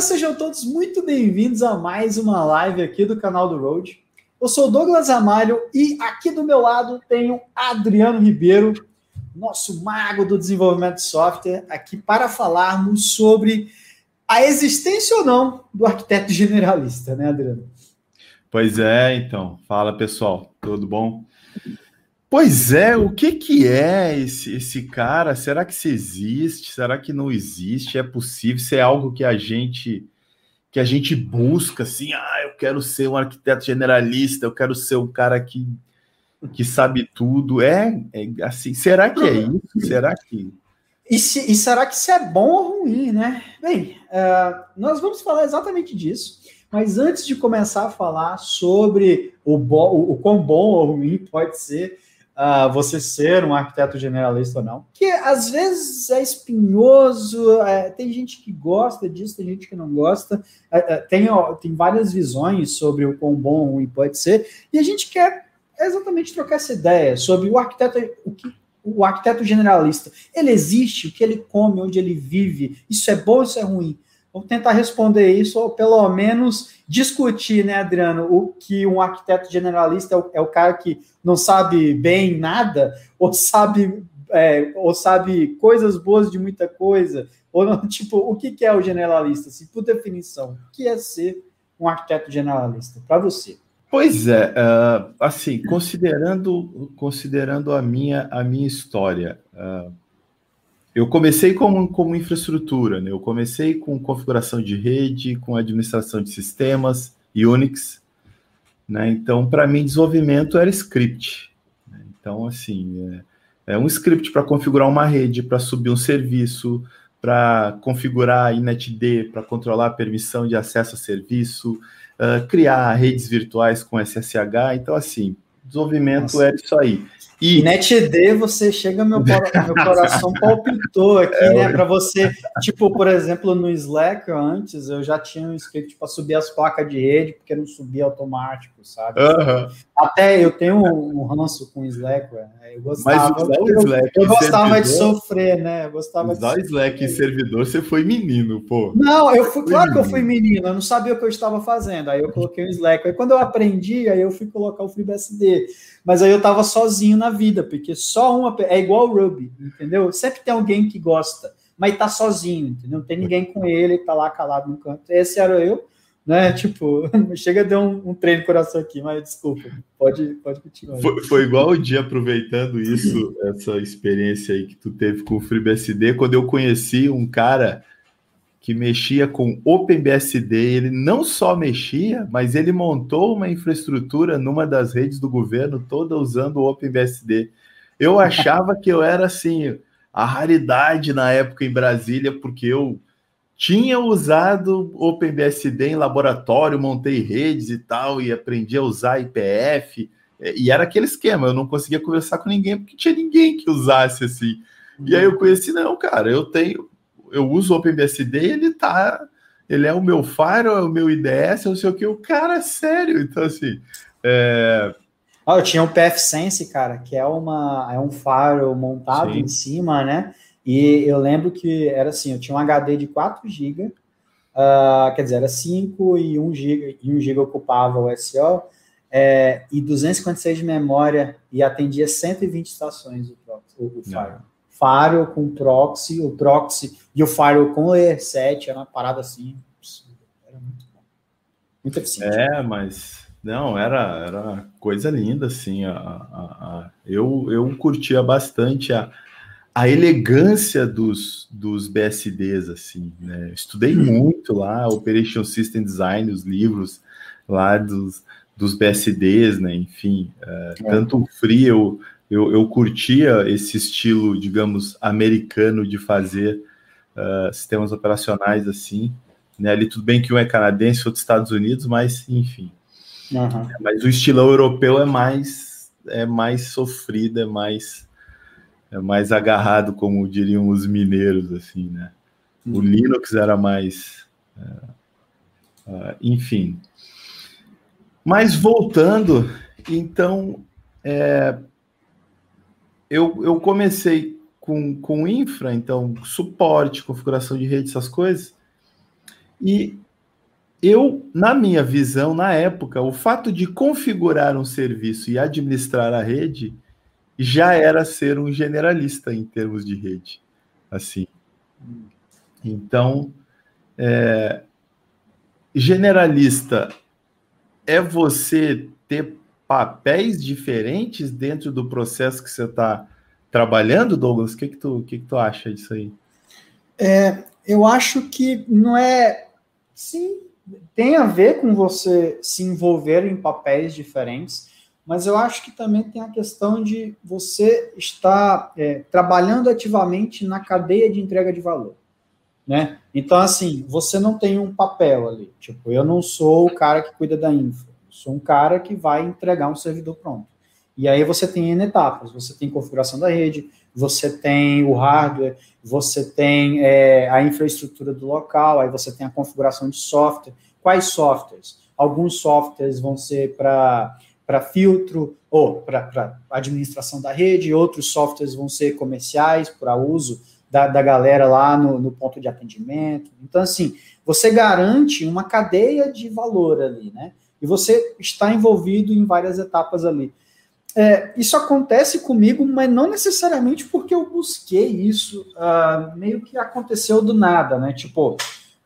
Galera, sejam todos muito bem-vindos a mais uma live aqui do canal do Road. Eu sou Douglas Amalho e aqui do meu lado tenho Adriano Ribeiro, nosso mago do desenvolvimento de software, aqui para falarmos sobre a existência ou não do arquiteto generalista, né, Adriano? Pois é, então. Fala, pessoal. Tudo bom? Pois é, o que que é esse, esse cara? Será que se existe? Será que não existe? É possível? Se é algo que a gente que a gente busca assim, ah, eu quero ser um arquiteto generalista, eu quero ser um cara que, que sabe tudo. É, é assim, será que é isso? Será que e, se, e será que isso é bom ou ruim, né? Bem, uh, nós vamos falar exatamente disso. Mas antes de começar a falar sobre o, bo, o, o quão bom ou ruim pode ser uh, você ser um arquiteto generalista ou não. Que às vezes é espinhoso, é, tem gente que gosta disso, tem gente que não gosta, é, é, tem, ó, tem várias visões sobre o quão bom ruim pode ser, e a gente quer exatamente trocar essa ideia sobre o arquiteto, o que o arquiteto generalista, ele existe, o que ele come, onde ele vive, isso é bom isso é ruim? Vamos tentar responder isso, ou pelo menos discutir, né, Adriano, o que um arquiteto generalista é o, é o cara que não sabe bem nada, ou sabe, é, ou sabe coisas boas de muita coisa, ou não, tipo, o que, que é o generalista? Assim, por definição, o que é ser um arquiteto generalista para você? Pois é, uh, assim, considerando, considerando a minha, a minha história, uh, eu comecei como, como infraestrutura, né? Eu comecei com configuração de rede, com administração de sistemas, Unix, né? Então, para mim, desenvolvimento era script. Né? Então, assim, é, é um script para configurar uma rede, para subir um serviço, para configurar INETD, para controlar a permissão de acesso a serviço, uh, criar redes virtuais com SSH. Então, assim, desenvolvimento Nossa. era isso aí. E NetD, você chega, meu, meu coração palpitou aqui, é, né? Para você, tipo, por exemplo, no Slack antes, eu já tinha um script para subir as placas de rede, porque não subia automático, sabe? Até eu tenho um ranço com Slack, velho. Eu gostava, Mas usar o Slack eu, eu gostava servidor, de sofrer, né? Eu gostava usar de Slack em servidor, você foi menino, pô. Não, eu fui, claro que eu fui menino, eu não sabia o que eu estava fazendo. Aí eu coloquei o Slack. Aí quando eu aprendi, aí eu fui colocar o FreeBSD. Mas aí eu tava sozinho na vida, porque só uma. É igual o Ruby, entendeu? Sempre tem alguém que gosta, mas tá sozinho, entendeu? Não tem ninguém com ele, tá lá calado no canto. Esse era eu, né? Tipo, chega dar um, um treino no coração aqui, mas desculpa, pode, pode continuar. Foi, foi igual o dia aproveitando isso, essa experiência aí que tu teve com o FreeBSD, quando eu conheci um cara que mexia com OpenBSD. Ele não só mexia, mas ele montou uma infraestrutura numa das redes do governo toda usando o OpenBSD. Eu achava que eu era assim a raridade na época em Brasília, porque eu tinha usado OpenBSD em laboratório, montei redes e tal, e aprendi a usar IPF. E era aquele esquema, eu não conseguia conversar com ninguém porque tinha ninguém que usasse assim. E aí eu conheci, não, cara, eu tenho, eu uso o OpenBSD e ele tá. Ele é o meu Fire, é o meu IDS, não sei o que. O cara é sério. Então, assim. É... Ah, eu tinha o PFSense, cara, que é, uma, é um faro montado Sim. em cima, né? E eu lembro que era assim: eu tinha um HD de 4 GB, uh, quer dizer, era 5 e 1 GB, e 1 GB ocupava o SO, é, e 256 de memória, e atendia 120 estações o, o, o Fire firewall com proxy, o proxy e o firewall com layer 7, era uma parada assim, era muito bom. Muito eficiente. É, mas não, era, era coisa linda, assim. A, a, a, eu, eu curtia bastante a, a elegância dos, dos BSDs, assim, né? Estudei hum. muito lá, Operation System Design, os livros lá dos, dos BSDs, né? Enfim, uh, é. tanto o Free, eu eu, eu curtia esse estilo, digamos, americano de fazer uh, sistemas operacionais assim. Né? Ali tudo bem que um é canadense, outro Estados Unidos, mas enfim. Uhum. Mas o estilo europeu é mais é mais sofrido, é mais é mais agarrado, como diriam os mineiros, assim, né? Uhum. O Linux era mais, uh, uh, enfim. Mas voltando, então, é, eu, eu comecei com, com infra, então suporte, configuração de rede, essas coisas. E eu, na minha visão, na época, o fato de configurar um serviço e administrar a rede já era ser um generalista em termos de rede, assim. Então, é, generalista é você ter papéis diferentes dentro do processo que você está trabalhando, Douglas? O que, que, tu, que, que tu acha disso aí? É, eu acho que não é. Sim, tem a ver com você se envolver em papéis diferentes, mas eu acho que também tem a questão de você estar é, trabalhando ativamente na cadeia de entrega de valor. Né? Então, assim, você não tem um papel ali. Tipo, eu não sou o cara que cuida da infra. Eu sou um cara que vai entregar um servidor pronto. E aí você tem N etapas. Você tem configuração da rede, você tem o hardware, você tem é, a infraestrutura do local, aí você tem a configuração de software. Quais softwares? Alguns softwares vão ser para para filtro ou para administração da rede, outros softwares vão ser comerciais para uso da, da galera lá no, no ponto de atendimento. Então, assim, você garante uma cadeia de valor ali, né? E você está envolvido em várias etapas ali. É, isso acontece comigo, mas não necessariamente porque eu busquei isso, uh, meio que aconteceu do nada, né? Tipo,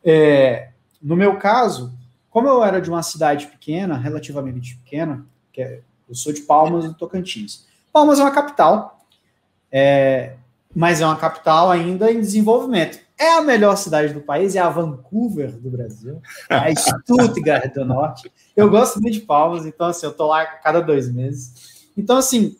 é, no meu caso, como eu era de uma cidade pequena, relativamente pequena, que é, eu sou de Palmas do Tocantins. Palmas é uma capital, é, mas é uma capital ainda em desenvolvimento. É a melhor cidade do país, é a Vancouver do Brasil, é a Stuttgart do Norte. Eu gosto muito de Palmas, então assim, eu tô lá a cada dois meses. Então, assim,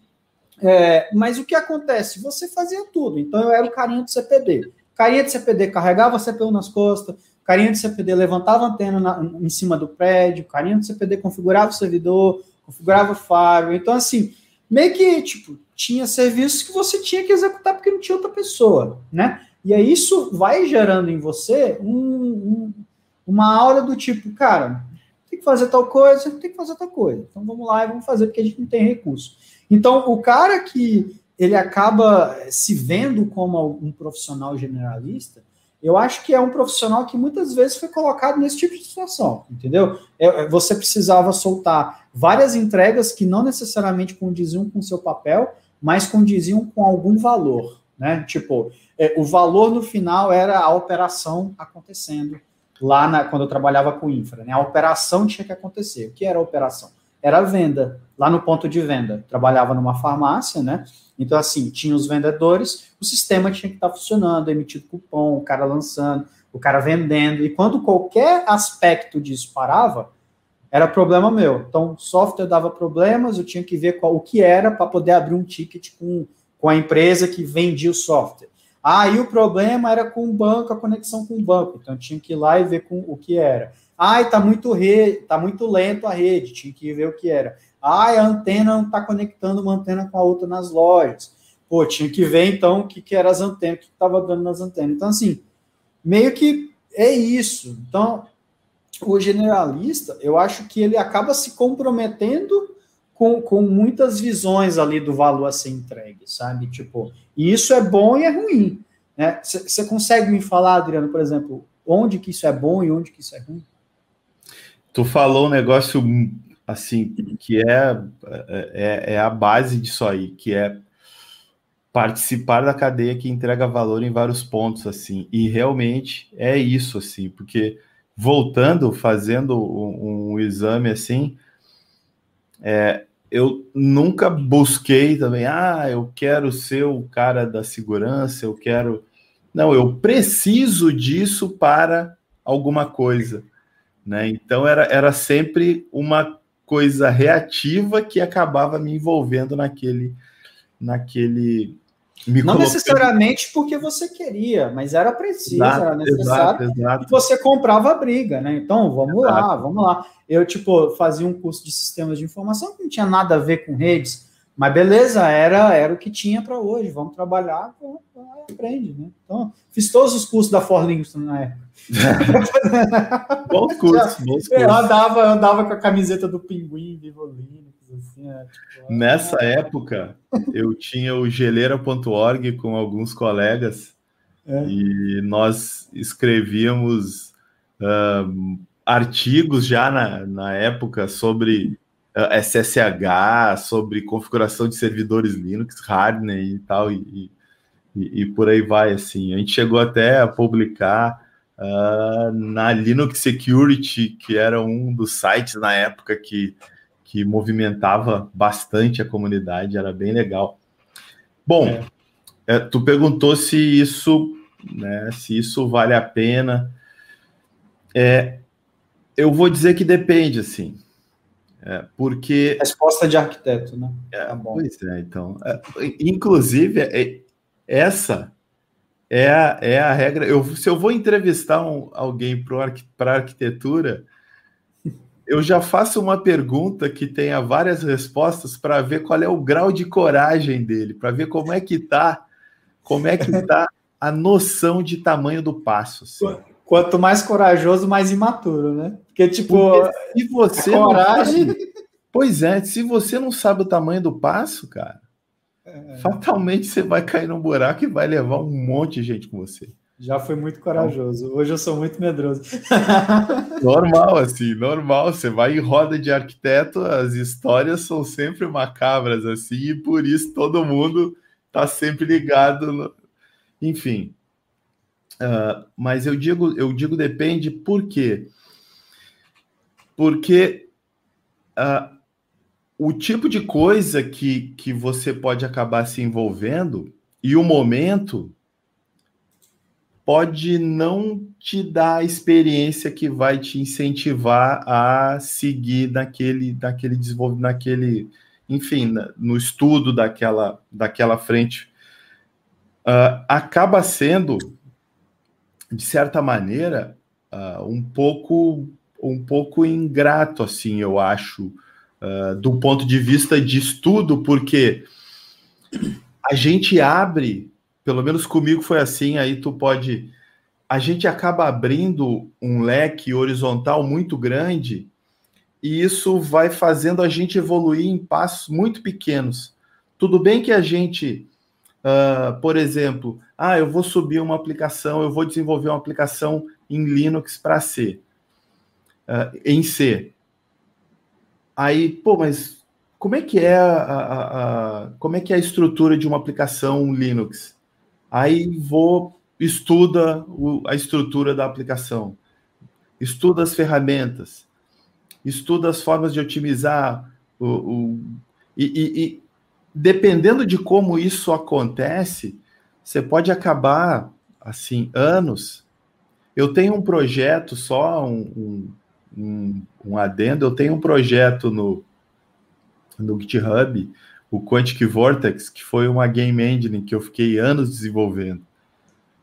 é, mas o que acontece? Você fazia tudo. Então, eu era o carinha do CPD. Carinha de CPD carregava a CPU nas costas, carinha de CPD levantava a antena na, em cima do prédio, carinha de CPD configurava o servidor, configurava faro. Então, assim, meio que, tipo, tinha serviços que você tinha que executar porque não tinha outra pessoa, né? E aí isso vai gerando em você um, um, uma aura do tipo, cara, tem que fazer tal coisa, tem que fazer tal coisa. Então vamos lá e vamos fazer porque a gente não tem recurso. Então o cara que ele acaba se vendo como um profissional generalista, eu acho que é um profissional que muitas vezes foi colocado nesse tipo de situação, entendeu? É, é, você precisava soltar várias entregas que não necessariamente condiziam com o seu papel, mas condiziam com algum valor, né? Tipo, é, o valor no final era a operação acontecendo lá na, quando eu trabalhava com infra, né? A operação tinha que acontecer. O que era a operação? Era a venda, lá no ponto de venda. Trabalhava numa farmácia, né? Então, assim, tinha os vendedores, o sistema tinha que estar funcionando, emitido cupom, o cara lançando, o cara vendendo. E quando qualquer aspecto disso parava, era problema meu. Então, o software dava problemas, eu tinha que ver qual, o que era para poder abrir um ticket com, com a empresa que vendia o software. Aí ah, o problema era com o banco, a conexão com o banco. Então, eu tinha que ir lá e ver com o que era. Ah, está muito, re... tá muito lento a rede, tinha que ver o que era. Ah, a antena não está conectando uma antena com a outra nas lojas. Pô, tinha que ver então o que, que eram as antenas, o que estava dando nas antenas. Então, assim, meio que é isso. Então, o generalista, eu acho que ele acaba se comprometendo com, com muitas visões ali do valor a ser entregue, sabe? Tipo, e isso é bom e é ruim. Você né? consegue me falar, Adriano, por exemplo, onde que isso é bom e onde que isso é ruim? Tu falou um negócio assim, que é, é, é a base disso aí, que é participar da cadeia que entrega valor em vários pontos, assim, e realmente é isso, assim, porque voltando, fazendo um, um exame assim, é, eu nunca busquei também, ah, eu quero ser o cara da segurança, eu quero. Não, eu preciso disso para alguma coisa. Né? Então era, era sempre uma coisa reativa que acabava me envolvendo naquele, naquele. Me não colocando... necessariamente porque você queria, mas era preciso, exato, era necessário. Exato, exato. E você comprava a briga, né? Então, vamos lá, vamos lá. Eu, tipo, fazia um curso de sistemas de informação que não tinha nada a ver com redes, mas beleza, era, era o que tinha para hoje. Vamos trabalhar, aprende, né? Então, fiz todos os cursos da Forlinks na época. bons cursos, bons cursos. Eu andava, eu andava com a camiseta do Pinguim, Vivo Linux, assim, é, tipo, Nessa é... época, eu tinha o geleira.org com alguns colegas é. e nós escrevíamos uh, artigos já na, na época sobre SSH, sobre configuração de servidores Linux, hardware e tal, e, e, e, por aí vai, assim. A gente chegou até a publicar uh, na Linux Security, que era um dos sites na época que, que movimentava bastante a comunidade, era bem legal. Bom, é. É, tu perguntou se isso, né, se isso vale a pena. É, eu vou dizer que depende, assim. É, porque. Resposta de arquiteto, né? É, tá bom. Pois é, então. É, inclusive, é, essa é a, é a regra. Eu, se eu vou entrevistar um, alguém para arquitetura, eu já faço uma pergunta que tenha várias respostas para ver qual é o grau de coragem dele, para ver como é que tá, como é que tá a noção de tamanho do passo. Assim. Quanto mais corajoso, mais imaturo, né? Porque, tipo, Porque se você coragem. Sabe, pois é, se você não sabe o tamanho do passo, cara, é... fatalmente você vai cair num buraco e vai levar um monte de gente com você. Já foi muito corajoso. Hoje eu sou muito medroso. normal, assim, normal. Você vai em roda de arquiteto, as histórias são sempre macabras, assim, e por isso todo mundo tá sempre ligado. No... Enfim, Uh, mas eu digo, eu digo depende por quê? Porque uh, o tipo de coisa que, que você pode acabar se envolvendo e o momento pode não te dar a experiência que vai te incentivar a seguir naquele, naquele desenvolvimento, naquele, enfim, no estudo daquela, daquela frente. Uh, acaba sendo de certa maneira, uh, um pouco um pouco ingrato, assim, eu acho, uh, do ponto de vista de estudo, porque a gente abre, pelo menos comigo foi assim, aí tu pode. A gente acaba abrindo um leque horizontal muito grande e isso vai fazendo a gente evoluir em passos muito pequenos. Tudo bem que a gente Uh, por exemplo, ah, eu vou subir uma aplicação, eu vou desenvolver uma aplicação em Linux para C, uh, em C. Aí, pô, mas como é que é a, a, a, como é que é a estrutura de uma aplicação Linux? Aí vou estuda o, a estrutura da aplicação, estuda as ferramentas, estuda as formas de otimizar o, o e, e, dependendo de como isso acontece, você pode acabar assim anos. Eu tenho um projeto só um, um, um adendo. Eu tenho um projeto no no GitHub, o Quantic Vortex, que foi uma game engine que eu fiquei anos desenvolvendo.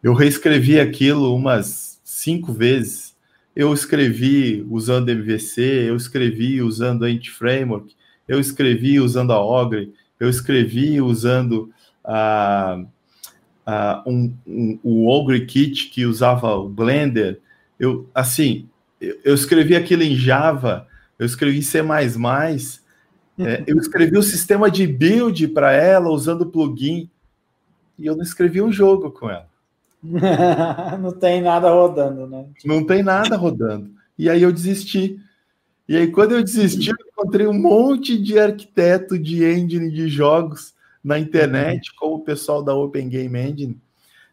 Eu reescrevi aquilo umas cinco vezes. Eu escrevi usando MVC, eu escrevi usando Ant Framework, eu escrevi usando a Ogre, eu escrevi usando uh, uh, um, um, o Ogre Kit que usava o Blender. Eu, assim, eu, eu escrevi aquilo em Java, eu escrevi em C++, é, eu escrevi o sistema de build para ela usando plugin e eu não escrevi um jogo com ela. não tem nada rodando, né? Não tem nada rodando. E aí eu desisti. E aí, quando eu desisti, eu encontrei um monte de arquiteto de engine de jogos na internet, uhum. como o pessoal da Open Game Engine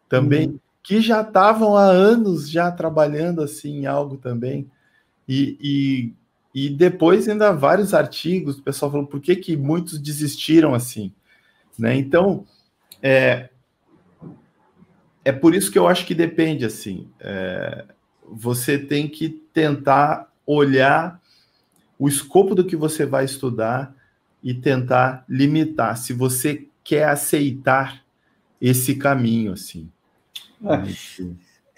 também, uhum. que já estavam há anos já trabalhando assim em algo também. E, e, e depois ainda vários artigos, o pessoal falou por que, que muitos desistiram assim. Né? Então, é, é por isso que eu acho que depende assim. É, você tem que tentar olhar o escopo do que você vai estudar e tentar limitar, se você quer aceitar esse caminho, assim.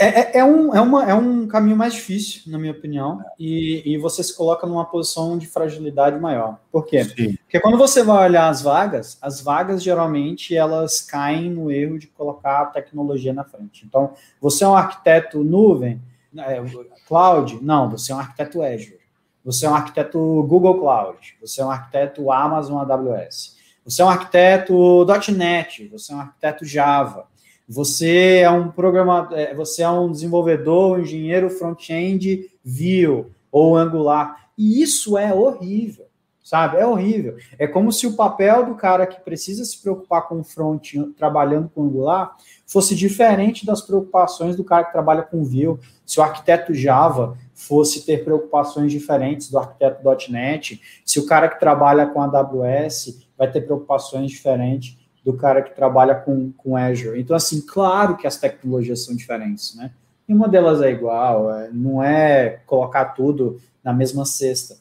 É, é, é, um, é, uma, é um caminho mais difícil, na minha opinião, e, e você se coloca numa posição de fragilidade maior. Por quê? Sim. Porque quando você vai olhar as vagas, as vagas geralmente elas caem no erro de colocar a tecnologia na frente. Então, você é um arquiteto nuvem, é, cloud? Não, você é um arquiteto Azure. Você é um arquiteto Google Cloud, você é um arquiteto Amazon AWS, você é um arquiteto .NET, você é um arquiteto Java, você é um programador, é, você é um desenvolvedor, um engenheiro front-end Vue ou Angular. E isso é horrível, sabe? É horrível. É como se o papel do cara que precisa se preocupar com o front trabalhando com Angular fosse diferente das preocupações do cara que trabalha com Vue. Se o arquiteto Java fosse ter preocupações diferentes do arquiteto .NET, se o cara que trabalha com AWS vai ter preocupações diferentes do cara que trabalha com, com Azure. Então, assim, claro que as tecnologias são diferentes, né? Nenhuma delas é igual, é, não é colocar tudo na mesma cesta.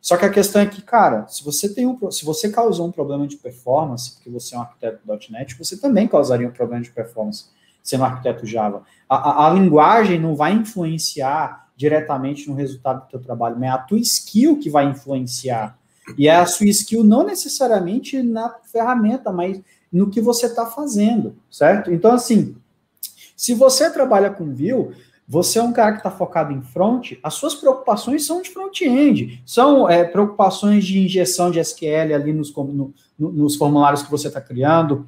Só que a questão é que, cara, se você tem um, se você causou um problema de performance, porque você é um arquiteto .NET, você também causaria um problema de performance sendo um arquiteto Java. A, a, a linguagem não vai influenciar diretamente no resultado do teu trabalho, mas é a tua skill que vai influenciar. E é a sua skill não necessariamente na ferramenta, mas no que você está fazendo, certo? Então, assim, se você trabalha com Vue, você é um cara que está focado em front, as suas preocupações são de front-end, são é, preocupações de injeção de SQL ali nos, no, nos formulários que você está criando,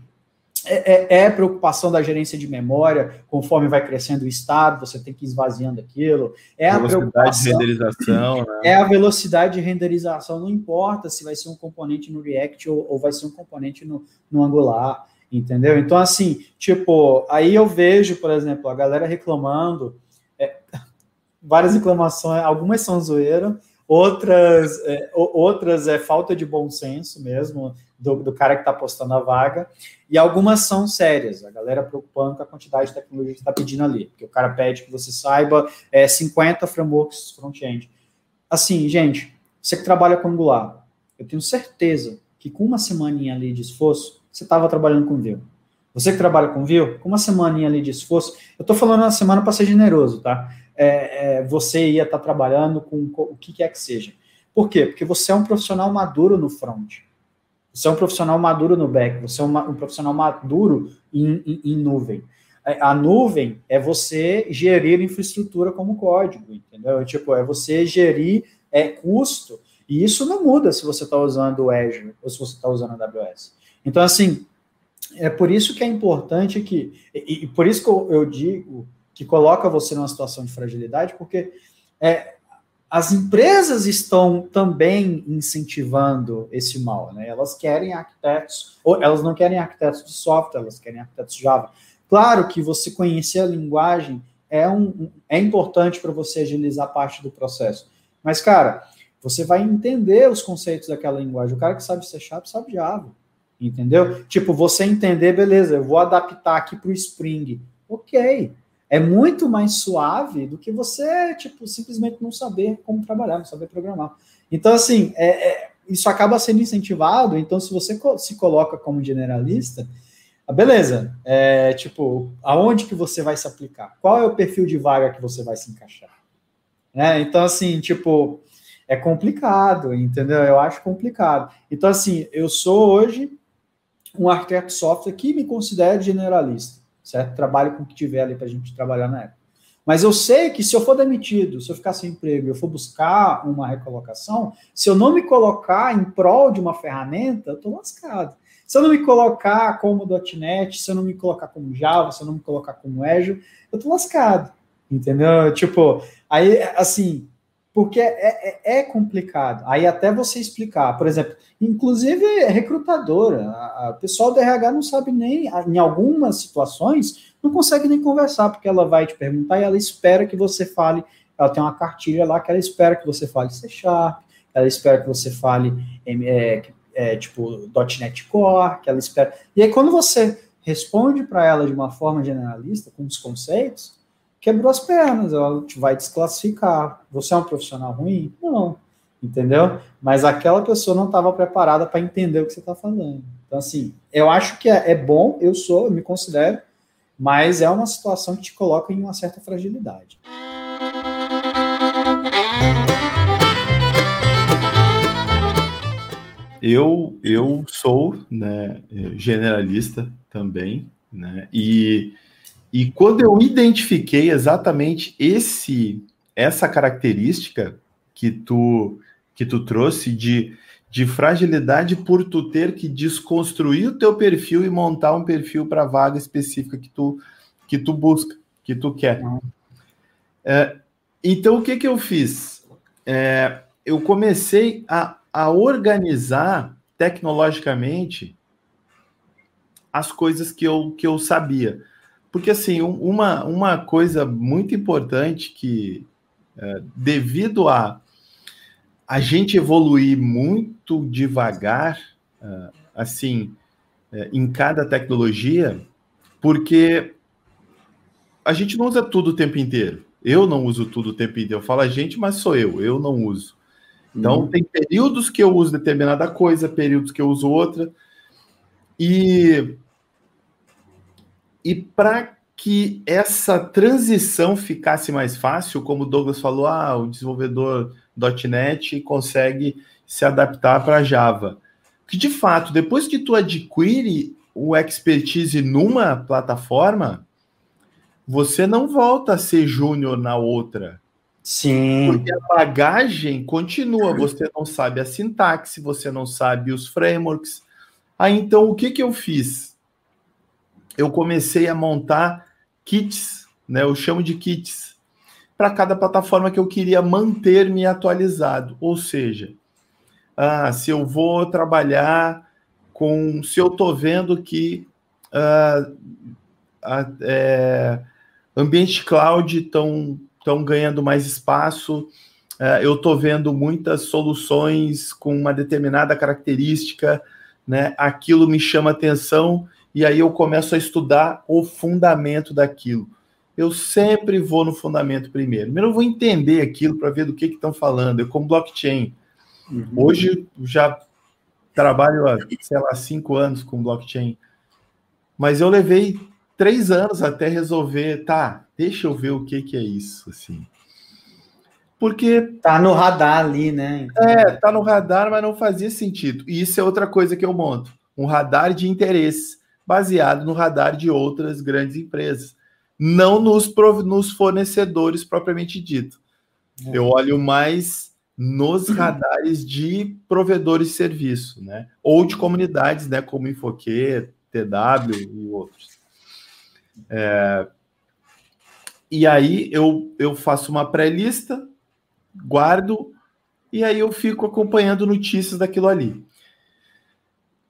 é, é, é, preocupação da gerência de memória, conforme vai crescendo o estado, você tem que ir esvaziando aquilo. É a preocupação. de renderização. Né? É a velocidade de renderização, não importa se vai ser um componente no React ou, ou vai ser um componente no, no Angular, entendeu? Então, assim, tipo, aí eu vejo, por exemplo, a galera reclamando, é, várias reclamações, algumas são zoeira, outras é, outras é falta de bom senso mesmo do, do cara que está postando a vaga, e algumas são sérias, a galera preocupando com a quantidade de tecnologia que está pedindo ali, porque o cara pede que você saiba é, 50 frameworks front-end. Assim, gente, você que trabalha com Angular, eu tenho certeza que com uma semaninha ali de esforço, você estava trabalhando com Vue. Você que trabalha com Vue, com uma semaninha ali de esforço, eu estou falando uma semana para ser generoso, tá? É, é, você ia estar tá trabalhando com, o que quer que seja. Por quê? Porque você é um profissional maduro no front. Você é um profissional maduro no back, você é um, um profissional maduro em, em, em, nuvem. É, a nuvem é você gerir infraestrutura como código, entendeu? Tipo, é você gerir é, custo, e isso não muda se você está usando o Azure ou se você está usando a AWS. Então, assim, é por isso que é importante que, e, e por isso que eu, eu digo que coloca você numa situação de fragilidade, porque é, as empresas estão também incentivando esse mal, né? Elas querem arquitetos, ou elas não querem arquitetos de software, elas querem arquitetos Java. Claro que você conhecer a linguagem é, um, é importante para você agilizar parte do processo. Mas, cara, você vai entender os conceitos daquela linguagem. O cara que sabe C Sharp sabe Java, entendeu? Tipo, você entender, beleza, eu vou adaptar aqui para o Spring. Ok, é muito mais suave do que você, tipo, simplesmente não saber como trabalhar, não saber programar. Então, assim, é, é, isso acaba sendo incentivado. Então, se você se coloca como generalista, ah, beleza, é, tipo, aonde que você vai se aplicar? Qual é o perfil de vaga que você vai se encaixar? É, então, assim, tipo, é complicado, entendeu? Eu acho complicado. Então, assim, eu sou hoje um arquiteto software que me considero generalista certo? Trabalho com o que tiver ali para a gente trabalhar na época. Mas eu sei que se eu for demitido, se eu ficar sem emprego, eu for buscar uma recolocação, se eu não me colocar em prol de uma ferramenta, eu estou lascado. Se eu não me colocar como .NET, se eu não me colocar como Java, se eu não me colocar como Azure, eu estou lascado, entendeu? Tipo, aí, assim, porque é, é, é, complicado. Aí até você explicar, por exemplo, inclusive é recrutadora, a pessoal do RH não sabe nem, em algumas situações, não consegue nem conversar, porque ela vai te perguntar e ela espera que você fale, ela tem uma cartilha lá que ela espera que você fale C Sharp, ela espera que você fale é, é, tipo .NET Core, que ela espera. E aí quando você responde para ela de uma forma generalista, com os conceitos, quebrou as pernas, ela te vai desclassificar. Você é um profissional ruim? Não, entendeu? Mas aquela pessoa não estava preparada para entender o que você está falando. Então, assim, eu acho que é, é, bom, eu sou, eu me considero, mas é uma situação que te coloca em uma certa fragilidade. Eu, eu sou né, generalista também, né? E e quando eu identifiquei exatamente esse essa característica que tu que tu trouxe de de fragilidade por tu ter que desconstruir o teu perfil e montar um perfil para a vaga específica que tu, que tu busca, que tu quer. É, então, o que, que eu fiz? É, eu comecei a, a organizar tecnologicamente as coisas que eu, que eu sabia. Porque, assim, uma, uma coisa muito importante que, é, devido a a gente evoluir muito devagar, uh, assim, uh, em cada tecnologia, porque a gente não usa tudo o tempo inteiro. Eu não uso tudo o tempo inteiro. Eu falo a gente, mas sou eu, eu não uso. Então, uhum. tem períodos que eu uso determinada coisa, períodos que eu uso outra. E, e para que essa transição ficasse mais fácil, como o Douglas falou, ah, o desenvolvedor .NET consegue se adaptar para Java. Que de fato, depois que tu adquire o expertise numa plataforma, você não volta a ser júnior na outra. Sim. Porque a bagagem continua, você não sabe a sintaxe, você não sabe os frameworks. Aí então o que que eu fiz? Eu comecei a montar kits, né? Eu chamo de kits para cada plataforma que eu queria manter-me atualizado. Ou seja, ah, se eu vou trabalhar com. Se eu estou vendo que ah, a, é, ambiente cloud estão ganhando mais espaço, ah, eu estou vendo muitas soluções com uma determinada característica, né? aquilo me chama atenção e aí eu começo a estudar o fundamento daquilo eu sempre vou no fundamento primeiro. Primeiro eu vou entender aquilo para ver do que estão falando. Eu como blockchain. Uhum. Hoje já trabalho há, sei lá, cinco anos com blockchain. Mas eu levei três anos até resolver, tá, deixa eu ver o que, que é isso, assim. Porque... Tá no radar ali, né? Então... É, tá no radar, mas não fazia sentido. E isso é outra coisa que eu monto. Um radar de interesse, baseado no radar de outras grandes empresas não nos, nos fornecedores propriamente dito. Uhum. Eu olho mais nos radares de provedores de serviço, né? Ou de comunidades, né? Como Infoque, TW e outros. É... E aí eu, eu faço uma pré-lista, guardo, e aí eu fico acompanhando notícias daquilo ali.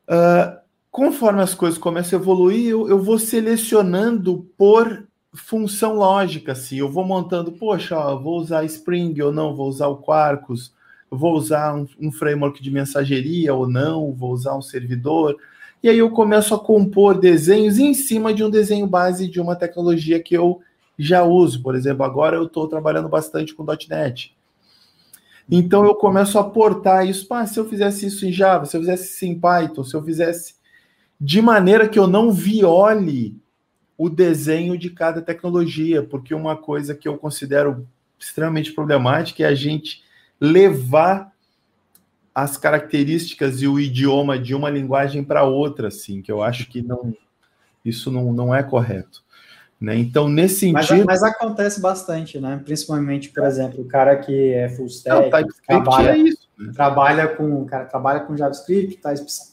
Uh, conforme as coisas começam a evoluir, eu, eu vou selecionando por função lógica, assim, eu vou montando, poxa, ó, vou usar Spring ou não, vou usar o Quarkus, vou usar um, um, framework de mensageria ou não, vou usar um servidor, e aí eu começo a compor desenhos em cima de um desenho base de uma tecnologia que eu já uso, por exemplo, agora eu estou trabalhando bastante com .NET, então eu começo a portar isso, ah, se eu fizesse isso em Java, se eu fizesse isso em Python, se eu fizesse de maneira que eu não viole o desenho de cada tecnologia, porque uma coisa que eu considero extremamente problemática é a gente levar as características e o idioma de uma linguagem para outra, assim, que eu acho que não isso não, não é correto. Né? Então, nesse sentido. Mas, mas, acontece bastante, né? Principalmente, por exemplo, o cara que é full stack, não, trabalha, é isso, né? trabalha com cara trabalha com JavaScript,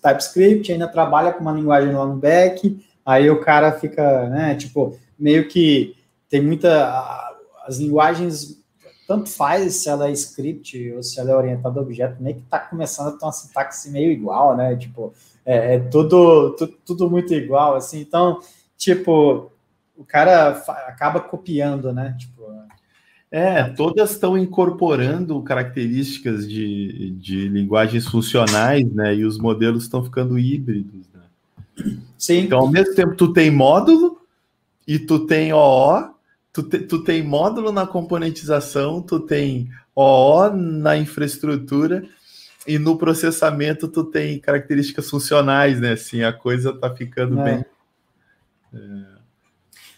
TypeScript, ainda trabalha com uma linguagem lá no back, Aí o cara fica, né, tipo, meio que tem muita. As linguagens, tanto faz se ela é script ou se ela é orientada a objeto, meio que tá começando a ter uma sintaxe meio igual, né? Tipo, é, é tudo, tudo, tudo muito igual, assim. Então, tipo, o cara acaba copiando, né? Tipo, é, todas estão incorporando características de, de linguagens funcionais, né? E os modelos estão ficando híbridos. Sim. Então, ao mesmo tempo, tu tem módulo e tu tem OO, tu, te, tu tem módulo na componentização, tu tem OO na infraestrutura e no processamento tu tem características funcionais, né? Assim, a coisa tá ficando é. bem. É...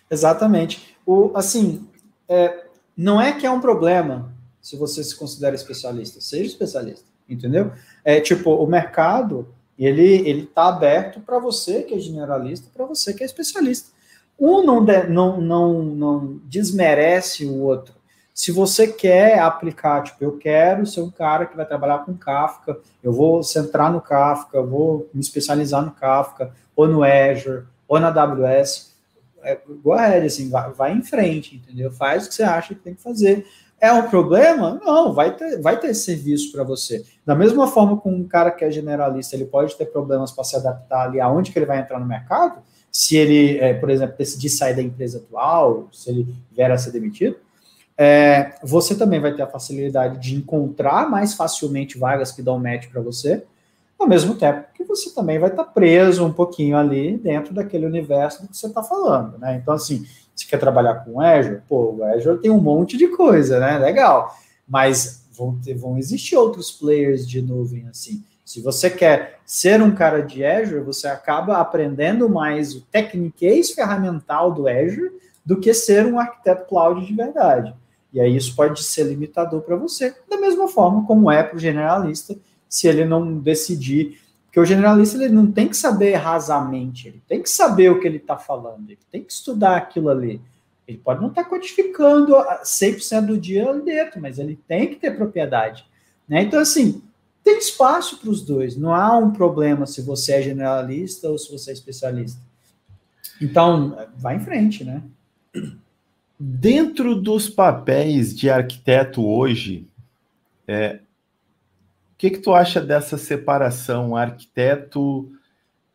Exatamente. O, assim, é, não é que é um problema se você se considera especialista, seja especialista, entendeu? É tipo, o mercado ele ele está aberto para você que é generalista, para você que é especialista. Um não, de, não, não, não desmerece o outro. se você quer aplicar, tipo, eu quero ser um cara que vai trabalhar com Kafka, eu vou centrar no Kafka, eu vou me especializar no Kafka, ou no Azure, ou na AWS, é, go ahead, assim, vai, vai em frente, entendeu? Faz o que você acha que tem que fazer. É um problema? Não, vai ter, vai ter serviço para você. Da mesma forma com um cara que é generalista, ele pode ter problemas para se adaptar ali aonde que ele vai entrar no mercado, se ele, é, por exemplo, decidir sair da empresa atual, se ele vier a ser demitido, é, você também vai ter a facilidade de encontrar mais facilmente vagas que dão match para você, ao mesmo tempo que você também vai estar tá preso um pouquinho ali dentro daquele universo do que você está falando, né? Então, assim, você quer trabalhar com o Azure? Pô, o Azure tem um monte de coisa, né? Legal. Mas vão, ter, vão existir outros players de nuvem, assim. Se você quer ser um cara de Azure, você acaba aprendendo mais o techniquez ferramental do Azure do que ser um arquiteto cloud de verdade. E aí isso pode ser limitador para você, da mesma forma como é para o generalista, se ele não decidir. Porque o generalista ele não tem que saber rasamente, ele tem que saber o que ele está falando, ele tem que estudar aquilo ali. Ele pode não estar tá codificando 100% do dia ali dentro, mas ele tem que ter propriedade. Né? Então, assim, tem espaço para os dois. Não há um problema se você é generalista ou se você é especialista. Então, vai em frente, né? Dentro dos papéis de arquiteto hoje, é, que, que tu acha dessa separação arquiteto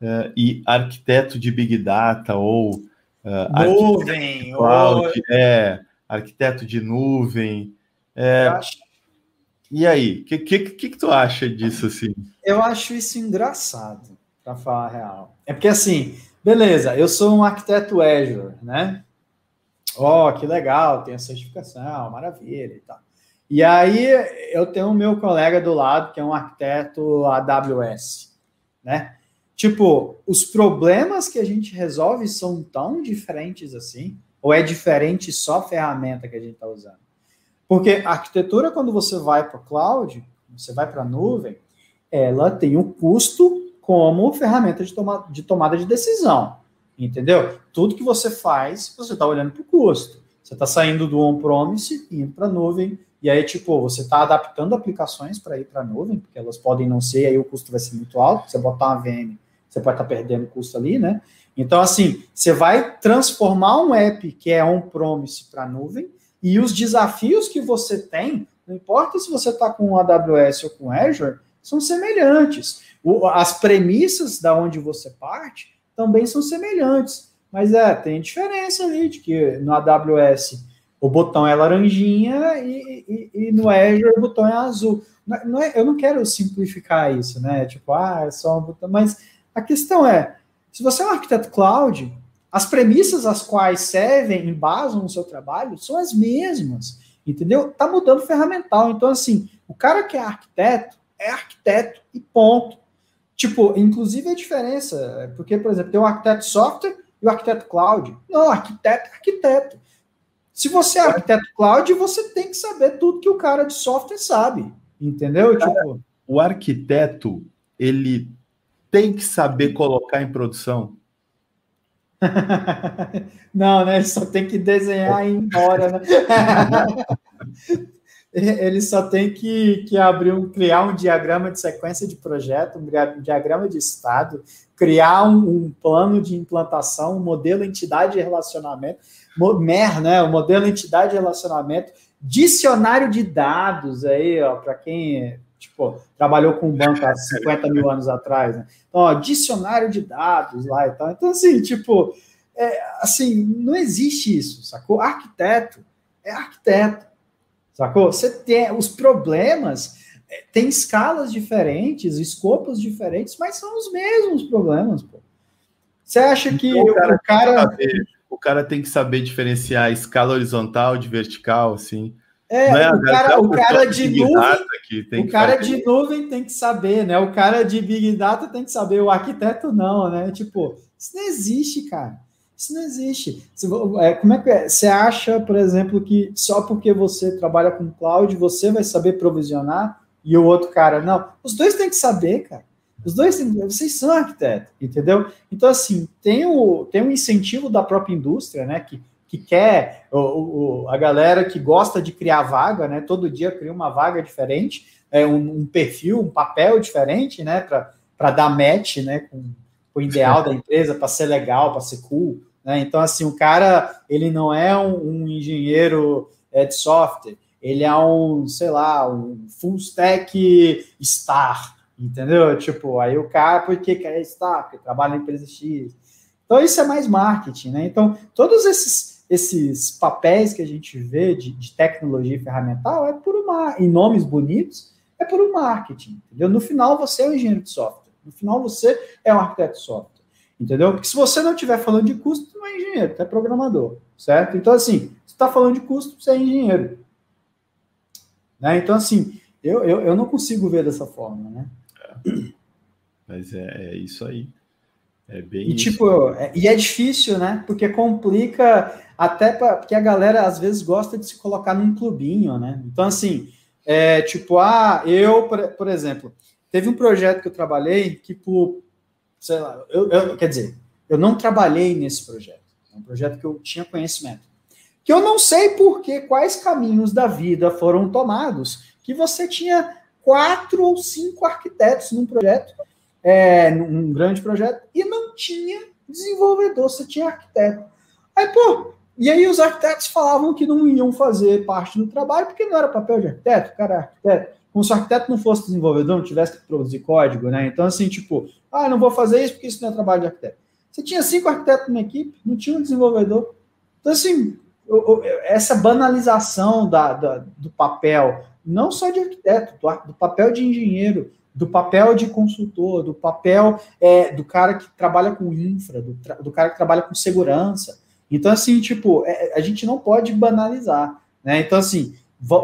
é, e arquiteto de Big Data ou é, nuvem, cloud, ou... é, arquiteto de nuvem? É, acho... E aí, o que, que, que, que tu acha disso assim? Eu acho isso engraçado, para falar a real. É porque assim, beleza, eu sou um arquiteto Azure, né? Ó, oh, que legal, tem a certificação, maravilha e tal. E aí eu tenho o meu colega do lado, que é um arquiteto AWS, né? Tipo, os problemas que a gente resolve são tão diferentes assim, ou é diferente só a ferramenta que a gente está usando? Porque a arquitetura, quando você vai para o cloud, você vai para a nuvem, ela tem um custo como ferramenta de, toma, de tomada de decisão. Entendeu? Tudo que você faz, você está olhando para o custo. Você está saindo do on-promise e indo para a nuvem. E aí, tipo, você está adaptando aplicações para ir para a nuvem, porque elas podem não ser, aí o custo vai ser muito alto. Você botar uma VM, você pode estar tá perdendo custo ali, né? Então, assim, você vai transformar um app que é on-promise para a nuvem, e os desafios que você tem, não importa se você está com AWS ou com Azure, são semelhantes. O, as premissas da onde você parte também são semelhantes. Mas é, tem diferença ali, de que no AWS o botão é laranjinha e, e, e no Azure o botão é azul. Não, é, eu não quero simplificar isso, né? Tipo, ah, é só um botão. Mas a questão é, se você é um arquiteto cloud, as premissas às quais servem, embasam o seu trabalho, são as mesmas, entendeu? Tá mudando ferramental. Então, assim, o cara que é arquiteto, é arquiteto e ponto. Tipo, inclusive a diferença, porque, por exemplo, tem o arquiteto software e o arquiteto cloud. Não, arquiteto é arquiteto. Se você é arquiteto cloud, você tem que saber tudo que o cara de software sabe, entendeu? Cara, tipo, o arquiteto, ele tem que saber colocar em produção. Não, né? Ele só tem que desenhar e ir embora, né? ele só tem que, que abrir um, criar um diagrama de sequência de projeto, um diagrama de estado, criar um, um plano de implantação, um modelo entidade de relacionamento, MER, né? O modelo entidade de relacionamento, dicionário de dados aí, ó, para quem tipo, trabalhou com um banco há 50 mil anos atrás, né? Então, ó, dicionário de dados lá e tal. Então, assim, tipo, é, assim, não existe isso, sacou? Arquiteto é arquiteto Sacou? Você tem os problemas, tem escalas diferentes, escopos diferentes, mas são os mesmos problemas, pô. Você acha que então, o cara, o cara... Saber, o cara tem que saber diferenciar a escala horizontal de vertical, assim. É, é o cara, o cara de nuvem, o cara de nuvem tem que saber, né? O cara de Big Data tem que saber, o arquiteto não, né? Tipo, isso não existe, cara. Isso não existe. É, como é que é? Você acha, por exemplo, que só porque você trabalha com cloud, você vai saber provisionar e o outro cara não? Os dois têm que saber, cara. Os dois têm, vocês são arquitetos, entendeu? Então, assim, tem o, tem o incentivo da própria indústria, né? Que, que quer, o, o, a galera que gosta de criar vaga, né? Todo dia cria uma vaga diferente, é, um, um perfil, um papel diferente, né? Para dar match, né? Com o ideal da empresa, para ser legal, para ser cool. Né? Então, assim, o cara, ele não é um, um engenheiro é, de software, ele é um, sei lá, um full stack star, entendeu? Tipo, aí o cara, por que quer star? Porque trabalha na empresa X. Então, isso é mais marketing, né? Então, todos esses, esses papéis que a gente vê de, de tecnologia ferramental é por uma, em nomes bonitos, é por um marketing, entendeu? No final, você é um engenheiro de software. No final, você é um arquiteto de software, entendeu? Porque se você não estiver falando de custo, não é engenheiro, você é programador, certo? Então, assim, você está falando de custo, você é engenheiro. Né? Então, assim, eu, eu, eu não consigo ver dessa forma, né? É. Mas é, é, isso aí. É bem e, tipo, é, e é difícil, né? Porque complica até pra, porque a galera às vezes gosta de se colocar num clubinho, né? Então, assim, é tipo, ah, eu, por, por exemplo, teve um projeto que eu trabalhei que, por, sei lá, eu, eu, quer dizer, eu não trabalhei nesse projeto. É um projeto que eu tinha conhecimento que eu não sei por que, quais caminhos da vida foram tomados, que você tinha quatro ou cinco arquitetos num projeto, é, num grande projeto, e não tinha desenvolvedor, você tinha arquiteto. Aí, pô, e aí os arquitetos falavam que não iam fazer parte do trabalho, porque não era papel de arquiteto, o cara é arquiteto. Como se o arquiteto não fosse desenvolvedor, não tivesse que produzir código, né? Então, assim, tipo, ah, não vou fazer isso porque isso não é trabalho de arquiteto. Você tinha cinco arquitetos numa equipe, não tinha um desenvolvedor. Então, assim, essa banalização da, da, do papel, não só de arquiteto, do, papel de engenheiro, do papel de consultor, do papel é, do cara que trabalha com infra, do, do, cara que trabalha com segurança. Então, assim, tipo, é, a gente não pode banalizar, né? Então, assim,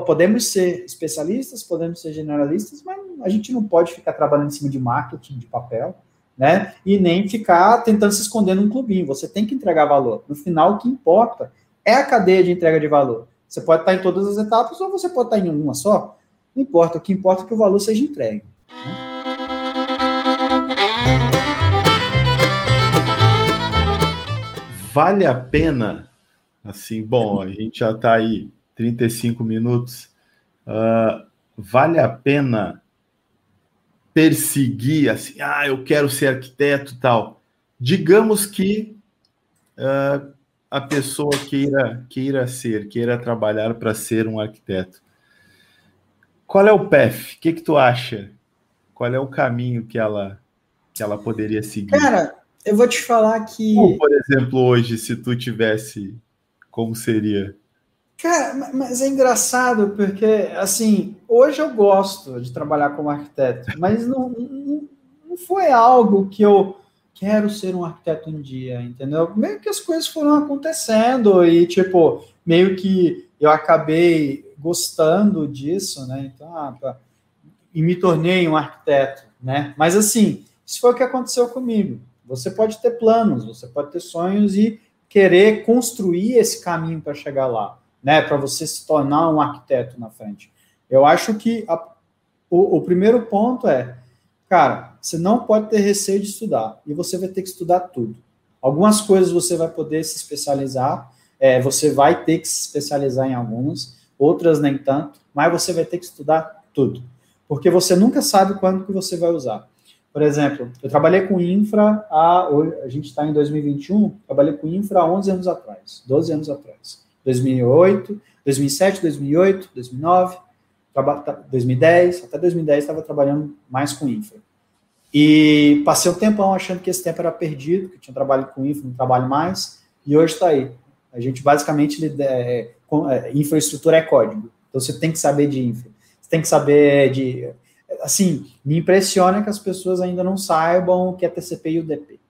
podemos ser especialistas, podemos ser generalistas, mas a gente não pode ficar trabalhando em cima de marketing, de papel, né? E nem ficar tentando se esconder num clubinho. Você tem que entregar valor. No final, o que importa é a cadeia de entrega de valor. Você pode estar em todas as etapas ou você pode estar em uma só. Não importa. O que importa é que o valor seja entregue. Né? Vale a pena, assim, bom, a gente já está aí 35 minutos. Uh, vale a pena perseguir, assim, ah, eu quero ser arquiteto tal. Digamos que uh, a pessoa queira, queira ser, queira trabalhar para ser um arquiteto. Qual é o PEF? O que, que tu acha? Qual é o caminho que ela, que ela poderia seguir? Cara, eu vou te falar que. por exemplo, hoje, se tu tivesse, como seria? Cara, mas é engraçado porque, assim, hoje eu gosto de trabalhar como arquiteto, mas não, não, não foi algo que eu quero ser um arquiteto um dia, entendeu? Meio que as coisas foram acontecendo e, tipo, meio que eu acabei gostando disso, né? Então, ah, e me tornei um arquiteto, né? Mas, assim, isso foi o que aconteceu comigo. Você pode ter planos, você pode ter sonhos e querer construir esse caminho para chegar lá, né? Para você se tornar um arquiteto na frente. Eu acho que a, o, o primeiro ponto é Cara, você não pode ter receio de estudar e você vai ter que estudar tudo. Algumas coisas você vai poder se especializar, é, você vai ter que se especializar em algumas, outras nem tanto, mas você vai ter que estudar tudo, porque você nunca sabe quando que você vai usar. Por exemplo, eu trabalhei com infra, a, a gente está em 2021, trabalhei com infra há 11 anos atrás, 12 anos atrás. 2008, 2007, 2008, 2009, 2010, até 2010 estava trabalhando mais com infra. E passei um tempão achando que esse tempo era perdido, que tinha trabalho com infra, não trabalho mais, e hoje está aí. A gente basicamente, é, é, infraestrutura é código, então você tem que saber de infra, você tem que saber de... Assim, me impressiona que as pessoas ainda não saibam o que é TCP e UDP.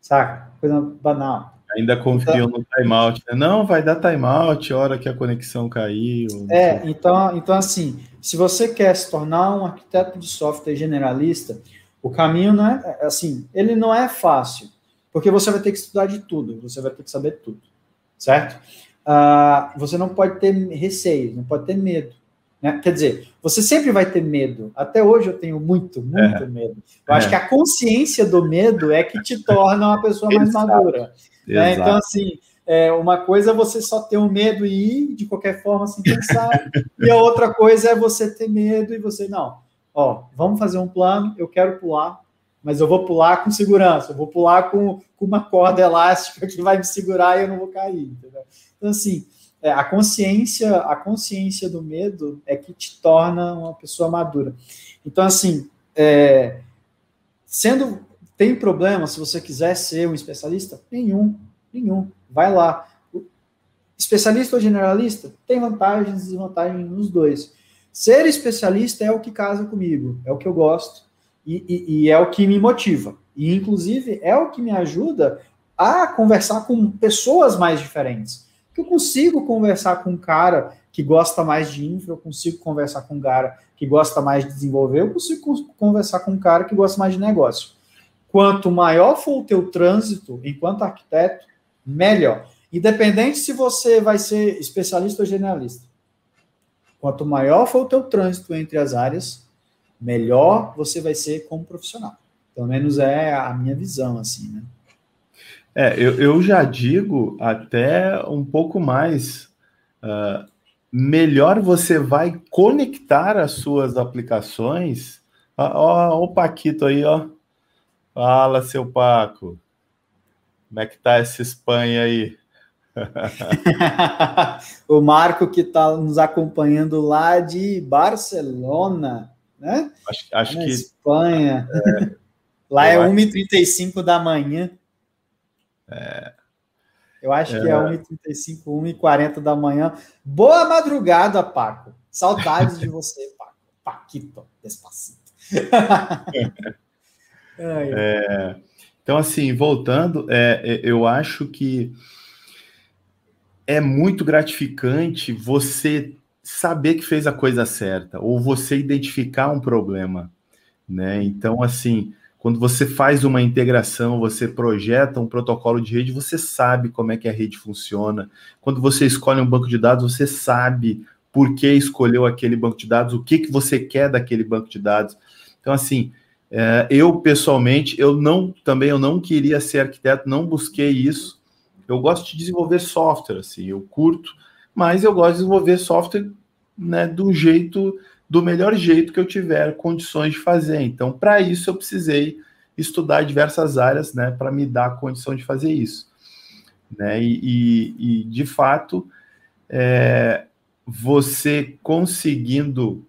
Saca? Coisa banal. Ainda confiam no timeout. Né? Não, vai dar timeout hora que a conexão caiu. É, então, então, assim, se você quer se tornar um arquiteto de software generalista, o caminho não é, é assim, ele não é fácil, porque você vai ter que estudar de tudo, você vai ter que saber tudo, certo? Uh, você não pode ter receio, não pode ter medo. Né? Quer dizer, você sempre vai ter medo. Até hoje eu tenho muito, muito é. medo. Eu é. acho que a consciência do medo é que te torna uma pessoa mais madura. Né? Então, assim, É, uma coisa é você só ter um medo e ir de qualquer forma sem pensar, e a outra coisa é você ter medo e você, não, ó, vamos fazer um plano, eu quero pular, mas eu vou pular com segurança, eu vou pular com, com uma corda elástica que vai me segurar e eu não vou cair, entendeu? Então, assim, é, a consciência, a consciência do medo é que te torna uma pessoa madura. Então, assim, é, sendo tem problema se você quiser ser um especialista? Nenhum, nenhum. Vai lá. Especialista ou generalista? Tem vantagens e desvantagens nos dois. Ser especialista é o que casa comigo, é o que eu gosto e, e, e é o que me motiva. E, inclusive, é o que me ajuda a conversar com pessoas mais diferentes. Que eu consigo conversar com um cara que gosta mais de infra, eu consigo conversar com um cara que gosta mais de desenvolver, eu consigo conversar com um cara que gosta mais de negócio. Quanto maior for o teu trânsito enquanto arquiteto, melhor. Independente se você vai ser especialista ou generalista. Quanto maior for o teu trânsito entre as áreas, melhor você vai ser como profissional. Pelo menos é a minha visão, assim, né? É, eu, eu já digo até um pouco mais. Uh, melhor você vai conectar as suas aplicações. Ó, ó, o Paquito aí, ó. Fala, seu Paco. Como é que tá essa Espanha aí? o Marco que está nos acompanhando lá de Barcelona, né? Acho, acho Na que. Espanha. É, lá é 1h35 da manhã. É. Eu acho é. que é 1h35, 1h40 da manhã. Boa madrugada, Paco. Saudades de você, Paco. Paquito, despacito. É, então, assim, voltando, é, é, eu acho que é muito gratificante você saber que fez a coisa certa, ou você identificar um problema, né? Então, assim, quando você faz uma integração, você projeta um protocolo de rede, você sabe como é que a rede funciona. Quando você escolhe um banco de dados, você sabe por que escolheu aquele banco de dados, o que, que você quer daquele banco de dados. Então, assim, é, eu pessoalmente, eu não também eu não queria ser arquiteto, não busquei isso. Eu gosto de desenvolver software, assim, eu curto, mas eu gosto de desenvolver software né, do jeito, do melhor jeito que eu tiver condições de fazer. Então, para isso, eu precisei estudar diversas áreas, né, para me dar a condição de fazer isso. Né? E, e, e de fato, é, você conseguindo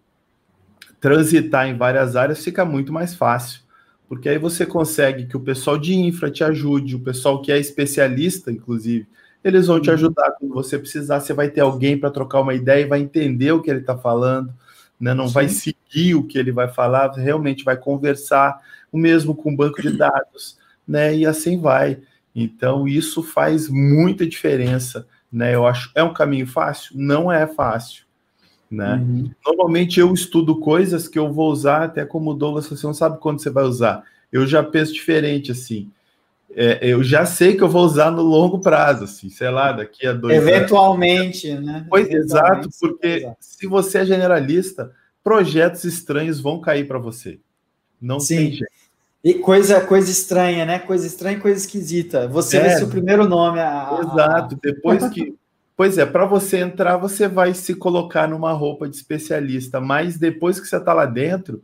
transitar em várias áreas fica muito mais fácil, porque aí você consegue que o pessoal de infra te ajude, o pessoal que é especialista, inclusive, eles vão te uhum. ajudar quando você precisar. Você vai ter alguém para trocar uma ideia e vai entender o que ele está falando, né? não Sim. vai seguir o que ele vai falar, realmente vai conversar, o mesmo com o banco de dados, né? E assim vai. Então, isso faz muita diferença, né? Eu acho é um caminho fácil? Não é fácil né? Uhum. Normalmente eu estudo coisas que eu vou usar, até como o Douglas, você não sabe quando você vai usar. Eu já penso diferente, assim. É, eu já sei que eu vou usar no longo prazo, assim, sei lá, daqui a dois Eventualmente, anos. né? Pois, exato, porque se você é generalista, projetos estranhos vão cair para você. Não Sim. tem jeito. E coisa, coisa estranha, né? Coisa estranha e coisa esquisita. Você é, vai ser o primeiro nome. A, exato. Depois que Pois é, para você entrar, você vai se colocar numa roupa de especialista, mas depois que você está lá dentro,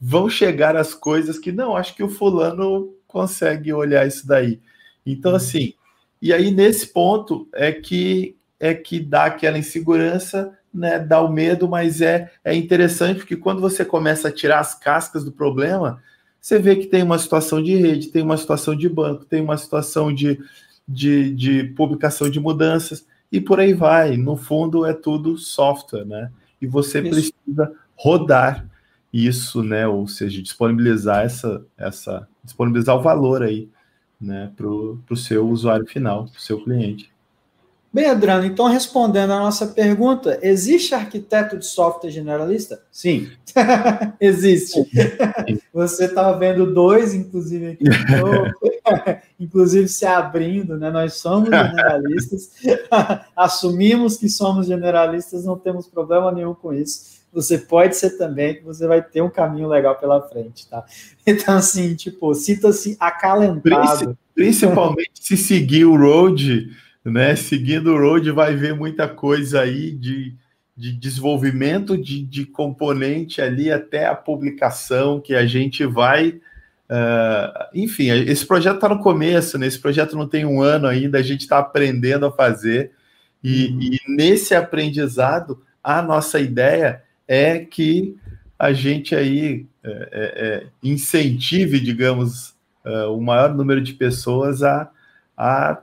vão chegar as coisas que não, acho que o fulano consegue olhar isso daí. Então, assim, e aí nesse ponto é que é que dá aquela insegurança, né? Dá o medo, mas é, é interessante porque quando você começa a tirar as cascas do problema, você vê que tem uma situação de rede, tem uma situação de banco, tem uma situação de, de, de publicação de mudanças e por aí vai. No fundo, é tudo software, né? E você isso. precisa rodar isso, né? Ou seja, disponibilizar essa, essa disponibilizar o valor aí, né, para o seu usuário final, para o seu cliente. Bem, Adriano, então respondendo a nossa pergunta, existe arquiteto de software generalista? Sim, existe. Você estava vendo dois, inclusive, aqui, inclusive se abrindo, né? Nós somos generalistas, assumimos que somos generalistas, não temos problema nenhum com isso. Você pode ser também, que você vai ter um caminho legal pela frente, tá? Então, assim, tipo, sinta-se acalentado. Principalmente se seguir o road né? Seguindo o road, vai ver muita coisa aí de, de desenvolvimento de, de componente ali até a publicação que a gente vai. Uh, enfim, esse projeto está no começo, né? Esse projeto não tem um ano ainda, a gente está aprendendo a fazer. E, uhum. e, nesse aprendizado, a nossa ideia é que a gente aí é, é, é incentive, digamos, uh, o maior número de pessoas a, a,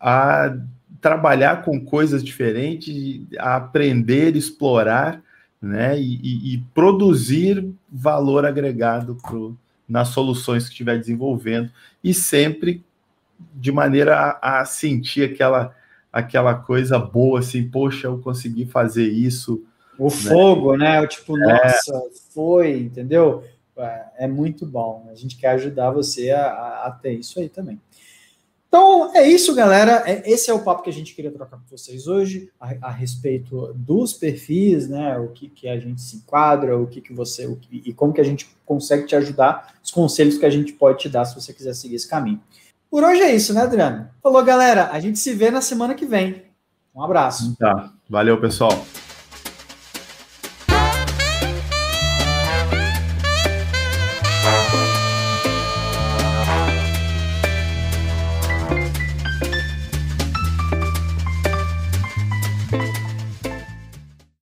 a trabalhar com coisas diferentes, a aprender, explorar, né, e, e produzir valor agregado pro, nas soluções que estiver desenvolvendo e sempre de maneira a, a, sentir aquela aquela coisa boa assim, poxa, eu consegui fazer isso. O né? fogo, né? O tipo, é. nossa, foi, entendeu? É, é muito bom. A gente quer ajudar você a, a, a ter isso aí também. Então é isso, galera. É, esse é o papo que a gente queria trocar com vocês hoje a, a respeito dos perfis, né? O que, que a gente se enquadra, o que, que você o que, e como que a gente consegue te ajudar, os conselhos que a gente pode te dar se você quiser seguir esse caminho. Por hoje é isso, né, Adriano? Falou, galera. A gente se vê na semana que vem. Um abraço. Tá. Valeu, pessoal.